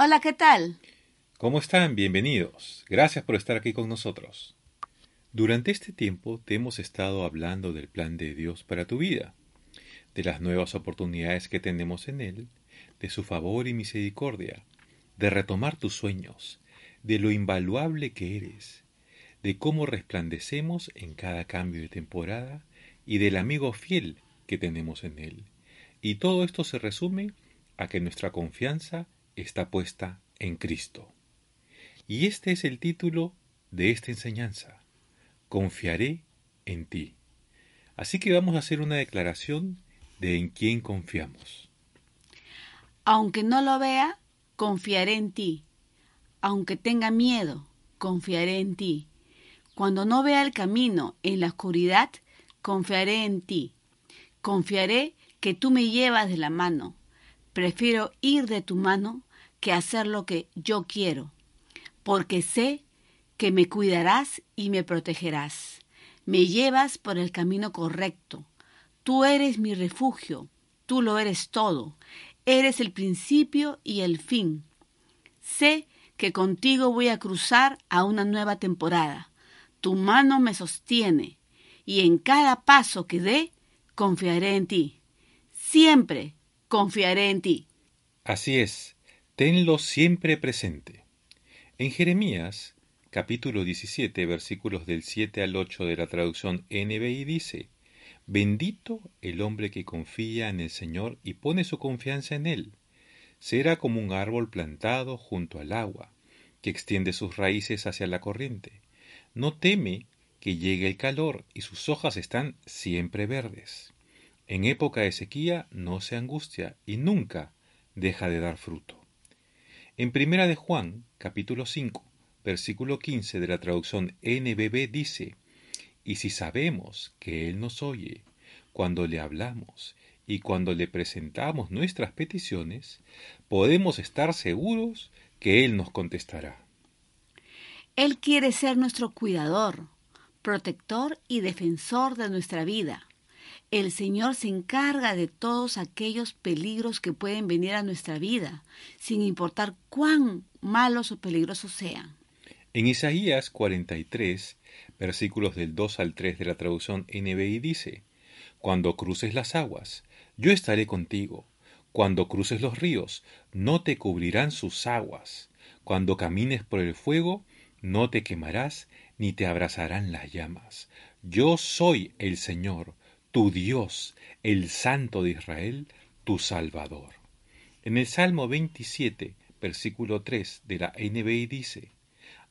Hola, ¿qué tal? ¿Cómo están? Bienvenidos. Gracias por estar aquí con nosotros. Durante este tiempo te hemos estado hablando del plan de Dios para tu vida, de las nuevas oportunidades que tenemos en Él, de su favor y misericordia, de retomar tus sueños, de lo invaluable que eres, de cómo resplandecemos en cada cambio de temporada y del amigo fiel que tenemos en Él. Y todo esto se resume a que nuestra confianza está puesta en Cristo. Y este es el título de esta enseñanza. Confiaré en ti. Así que vamos a hacer una declaración de en quién confiamos. Aunque no lo vea, confiaré en ti. Aunque tenga miedo, confiaré en ti. Cuando no vea el camino en la oscuridad, confiaré en ti. Confiaré que tú me llevas de la mano. Prefiero ir de tu mano que hacer lo que yo quiero, porque sé que me cuidarás y me protegerás. Me llevas por el camino correcto. Tú eres mi refugio, tú lo eres todo. Eres el principio y el fin. Sé que contigo voy a cruzar a una nueva temporada. Tu mano me sostiene y en cada paso que dé confiaré en ti. Siempre confiaré en ti. Así es, tenlo siempre presente. En Jeremías, capítulo 17, versículos del 7 al 8 de la traducción NBI dice, Bendito el hombre que confía en el Señor y pone su confianza en Él. Será como un árbol plantado junto al agua, que extiende sus raíces hacia la corriente. No teme que llegue el calor y sus hojas están siempre verdes. En época de sequía no se angustia y nunca deja de dar fruto. En Primera de Juan, capítulo 5, versículo 15 de la traducción NBB dice, Y si sabemos que Él nos oye cuando le hablamos y cuando le presentamos nuestras peticiones, podemos estar seguros que Él nos contestará. Él quiere ser nuestro cuidador, protector y defensor de nuestra vida. El Señor se encarga de todos aquellos peligros que pueden venir a nuestra vida, sin importar cuán malos o peligrosos sean. En Isaías 43, versículos del 2 al 3 de la traducción NBI dice, Cuando cruces las aguas, yo estaré contigo. Cuando cruces los ríos, no te cubrirán sus aguas. Cuando camines por el fuego, no te quemarás ni te abrazarán las llamas. Yo soy el Señor, tu Dios, el Santo de Israel, tu Salvador. En el Salmo 27, versículo 3 de la NBI dice,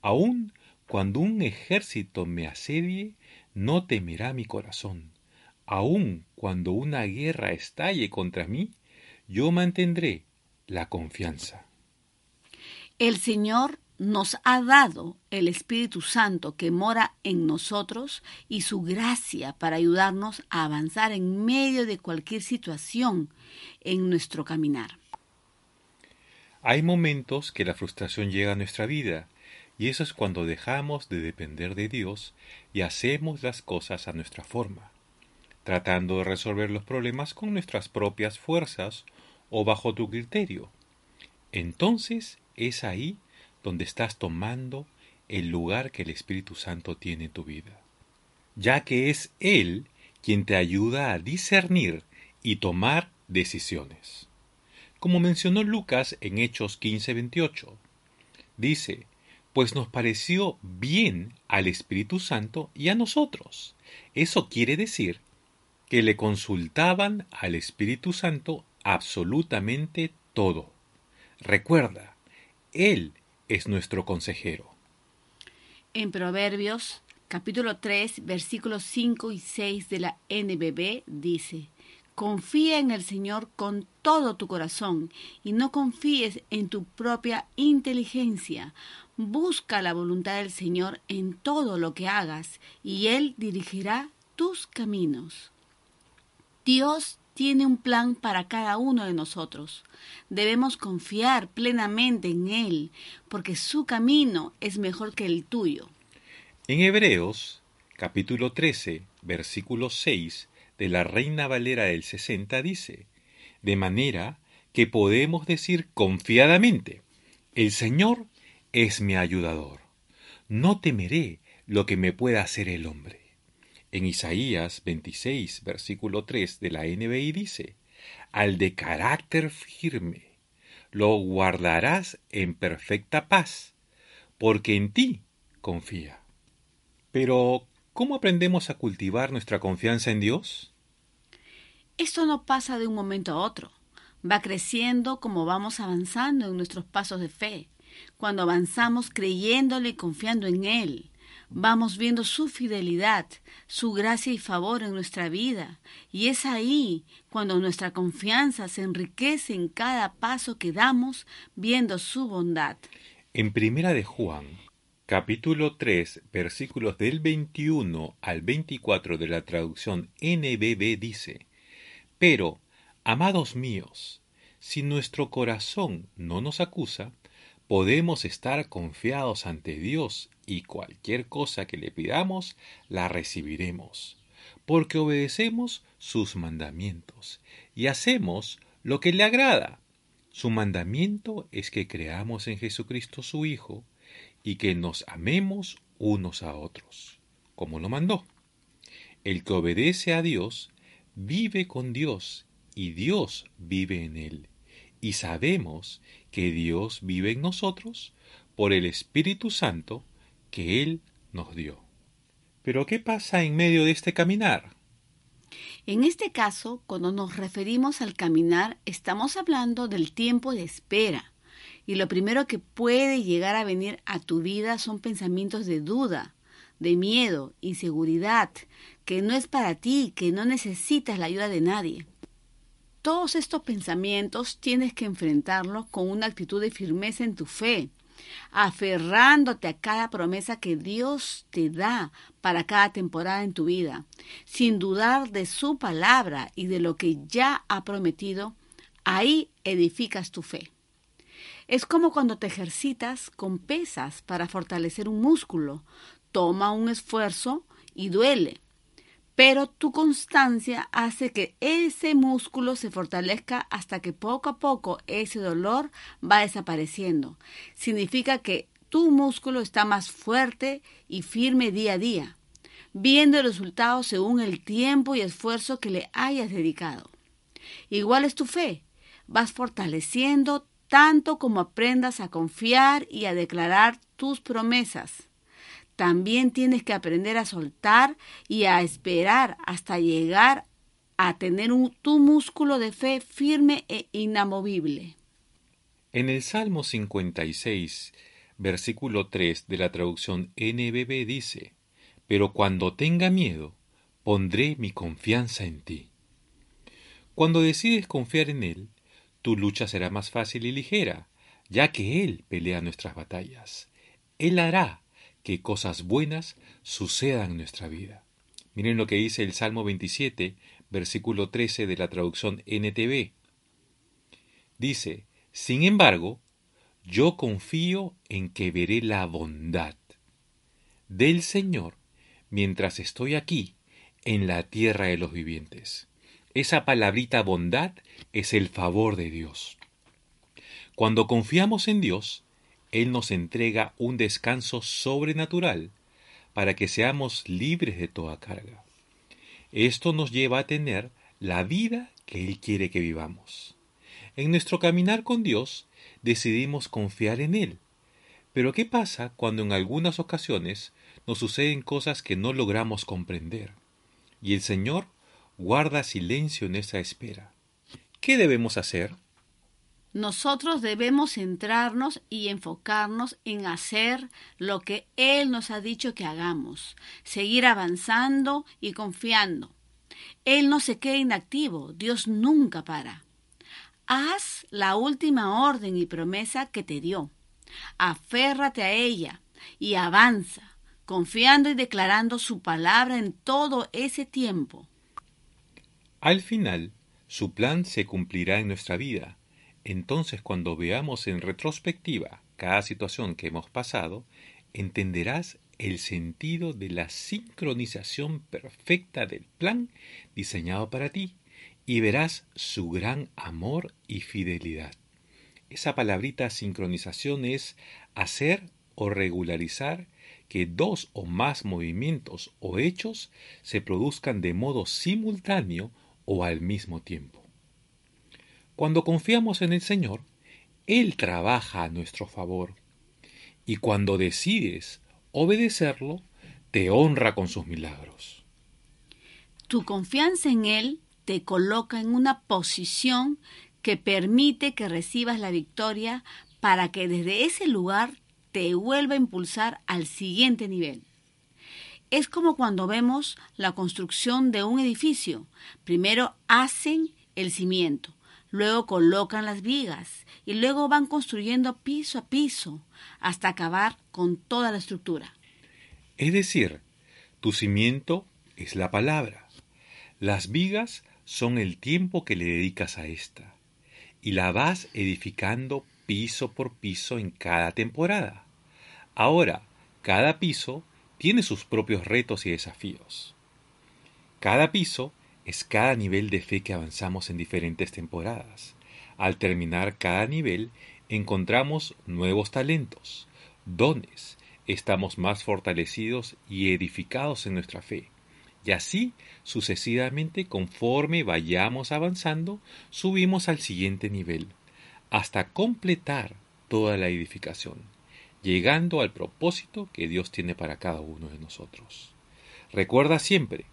Aun cuando un ejército me asedie, no temerá mi corazón. Aun cuando una guerra estalle contra mí, yo mantendré la confianza. El Señor nos ha dado el Espíritu Santo que mora en nosotros y su gracia para ayudarnos a avanzar en medio de cualquier situación en nuestro caminar. Hay momentos que la frustración llega a nuestra vida y eso es cuando dejamos de depender de Dios y hacemos las cosas a nuestra forma, tratando de resolver los problemas con nuestras propias fuerzas o bajo tu criterio. Entonces es ahí donde estás tomando el lugar que el Espíritu Santo tiene en tu vida, ya que es Él quien te ayuda a discernir y tomar decisiones. Como mencionó Lucas en Hechos 15:28, dice, pues nos pareció bien al Espíritu Santo y a nosotros. Eso quiere decir que le consultaban al Espíritu Santo absolutamente todo. Recuerda, Él es nuestro consejero. En Proverbios capítulo 3 versículos 5 y 6 de la NBB dice, Confía en el Señor con todo tu corazón y no confíes en tu propia inteligencia. Busca la voluntad del Señor en todo lo que hagas y Él dirigirá tus caminos. Dios tiene un plan para cada uno de nosotros. Debemos confiar plenamente en Él, porque su camino es mejor que el tuyo. En Hebreos, capítulo 13, versículo 6 de la Reina Valera del 60 dice, de manera que podemos decir confiadamente, el Señor es mi ayudador. No temeré lo que me pueda hacer el hombre. En Isaías 26, versículo 3 de la NBI dice, al de carácter firme, lo guardarás en perfecta paz, porque en ti confía. Pero, ¿cómo aprendemos a cultivar nuestra confianza en Dios? Esto no pasa de un momento a otro. Va creciendo como vamos avanzando en nuestros pasos de fe. Cuando avanzamos creyéndole y confiando en Él, vamos viendo su fidelidad, su gracia y favor en nuestra vida. Y es ahí cuando nuestra confianza se enriquece en cada paso que damos viendo su bondad. En Primera de Juan, capítulo 3, versículos del 21 al 24 de la traducción NBB dice, Pero, amados míos, si nuestro corazón no nos acusa, podemos estar confiados ante Dios y cualquier cosa que le pidamos la recibiremos, porque obedecemos sus mandamientos y hacemos lo que le agrada. Su mandamiento es que creamos en Jesucristo su Hijo y que nos amemos unos a otros, como lo mandó. El que obedece a Dios vive con Dios y Dios vive en él y sabemos que Dios vive en nosotros por el Espíritu Santo que Él nos dio. Pero ¿qué pasa en medio de este caminar? En este caso, cuando nos referimos al caminar, estamos hablando del tiempo de espera. Y lo primero que puede llegar a venir a tu vida son pensamientos de duda, de miedo, inseguridad, que no es para ti, que no necesitas la ayuda de nadie. Todos estos pensamientos tienes que enfrentarlos con una actitud de firmeza en tu fe, aferrándote a cada promesa que Dios te da para cada temporada en tu vida, sin dudar de su palabra y de lo que ya ha prometido, ahí edificas tu fe. Es como cuando te ejercitas con pesas para fortalecer un músculo. Toma un esfuerzo y duele, pero tu constancia hace que ese músculo se fortalezca hasta que poco a poco ese dolor va desapareciendo. Significa que tu músculo está más fuerte y firme día a día, viendo el resultado según el tiempo y esfuerzo que le hayas dedicado. Igual es tu fe, vas fortaleciendo tanto como aprendas a confiar y a declarar tus promesas. También tienes que aprender a soltar y a esperar hasta llegar a tener un, tu músculo de fe firme e inamovible. En el Salmo 56, versículo 3 de la traducción NBB dice, Pero cuando tenga miedo, pondré mi confianza en ti. Cuando decides confiar en Él, tu lucha será más fácil y ligera, ya que Él pelea nuestras batallas. Él hará que cosas buenas sucedan en nuestra vida. Miren lo que dice el Salmo 27, versículo 13 de la traducción NTV. Dice, sin embargo, yo confío en que veré la bondad del Señor mientras estoy aquí en la tierra de los vivientes. Esa palabrita bondad es el favor de Dios. Cuando confiamos en Dios, él nos entrega un descanso sobrenatural para que seamos libres de toda carga. Esto nos lleva a tener la vida que Él quiere que vivamos. En nuestro caminar con Dios decidimos confiar en Él. Pero ¿qué pasa cuando en algunas ocasiones nos suceden cosas que no logramos comprender? Y el Señor guarda silencio en esa espera. ¿Qué debemos hacer? Nosotros debemos centrarnos y enfocarnos en hacer lo que Él nos ha dicho que hagamos, seguir avanzando y confiando. Él no se queda inactivo, Dios nunca para. Haz la última orden y promesa que te dio. Aférrate a ella y avanza, confiando y declarando su palabra en todo ese tiempo. Al final, su plan se cumplirá en nuestra vida. Entonces, cuando veamos en retrospectiva cada situación que hemos pasado, entenderás el sentido de la sincronización perfecta del plan diseñado para ti y verás su gran amor y fidelidad. Esa palabrita sincronización es hacer o regularizar que dos o más movimientos o hechos se produzcan de modo simultáneo o al mismo tiempo. Cuando confiamos en el Señor, Él trabaja a nuestro favor. Y cuando decides obedecerlo, te honra con sus milagros. Tu confianza en Él te coloca en una posición que permite que recibas la victoria para que desde ese lugar te vuelva a impulsar al siguiente nivel. Es como cuando vemos la construcción de un edificio. Primero hacen el cimiento, luego colocan las vigas y luego van construyendo piso a piso hasta acabar con toda la estructura. Es decir, tu cimiento es la palabra. Las vigas son el tiempo que le dedicas a esta. Y la vas edificando piso por piso en cada temporada. Ahora, cada piso tiene sus propios retos y desafíos. Cada piso es cada nivel de fe que avanzamos en diferentes temporadas. Al terminar cada nivel, encontramos nuevos talentos, dones, estamos más fortalecidos y edificados en nuestra fe. Y así sucesivamente conforme vayamos avanzando, subimos al siguiente nivel, hasta completar toda la edificación, llegando al propósito que Dios tiene para cada uno de nosotros. Recuerda siempre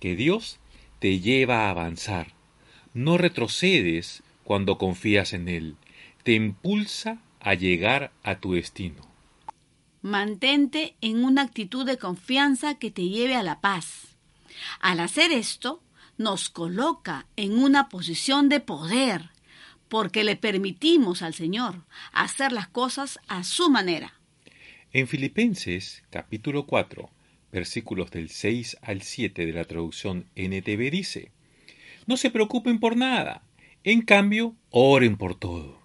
que Dios te lleva a avanzar, no retrocedes cuando confías en Él, te impulsa a llegar a tu destino. Mantente en una actitud de confianza que te lleve a la paz. Al hacer esto, nos coloca en una posición de poder, porque le permitimos al Señor hacer las cosas a su manera. En Filipenses capítulo 4, versículos del 6 al 7 de la traducción NTV dice, No se preocupen por nada, en cambio, oren por todo.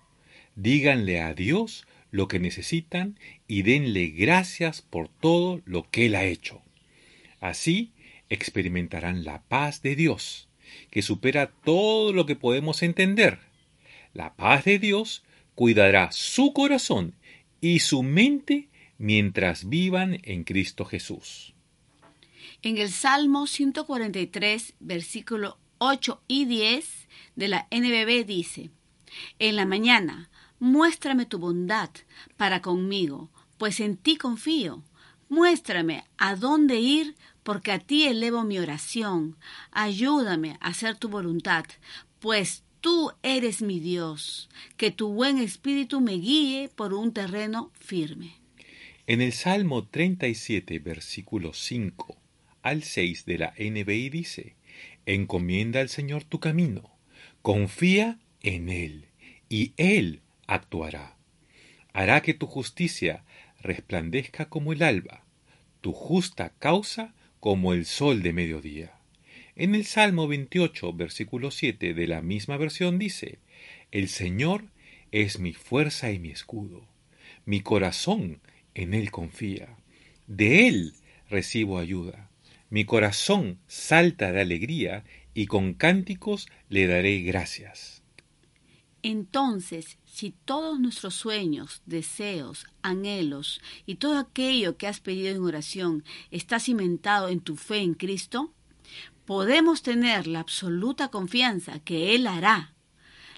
Díganle a Dios lo que necesitan y denle gracias por todo lo que Él ha hecho. Así experimentarán la paz de Dios, que supera todo lo que podemos entender. La paz de Dios cuidará su corazón y su mente mientras vivan en Cristo Jesús. En el Salmo 143, versículo 8 y 10 de la NBB dice, En la mañana Muéstrame tu bondad para conmigo, pues en ti confío. Muéstrame a dónde ir, porque a ti elevo mi oración. Ayúdame a hacer tu voluntad, pues tú eres mi Dios. Que tu buen espíritu me guíe por un terreno firme. En el Salmo 37, versículo 5 al 6 de la NBI dice, Encomienda al Señor tu camino, confía en Él, y Él actuará. Hará que tu justicia resplandezca como el alba, tu justa causa como el sol de mediodía. En el Salmo 28, versículo 7 de la misma versión dice, El Señor es mi fuerza y mi escudo. Mi corazón en Él confía. De Él recibo ayuda. Mi corazón salta de alegría y con cánticos le daré gracias. Entonces, si todos nuestros sueños, deseos, anhelos y todo aquello que has pedido en oración está cimentado en tu fe en Cristo, podemos tener la absoluta confianza que Él hará.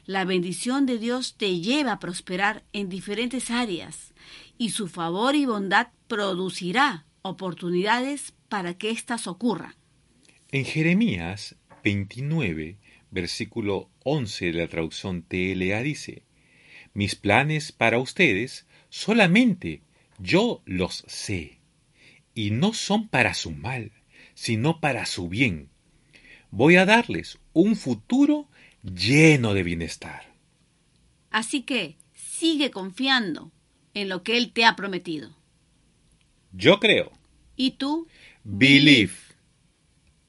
La bendición de Dios te lleva a prosperar en diferentes áreas y su favor y bondad producirá oportunidades para que éstas ocurran. En Jeremías 29, versículo 11 de la traducción TLA dice, Mis planes para ustedes solamente yo los sé, y no son para su mal, sino para su bien. voy a darles un futuro lleno de bienestar. Así que sigue confiando en lo que Él te ha prometido. Yo creo. ¿Y tú? belief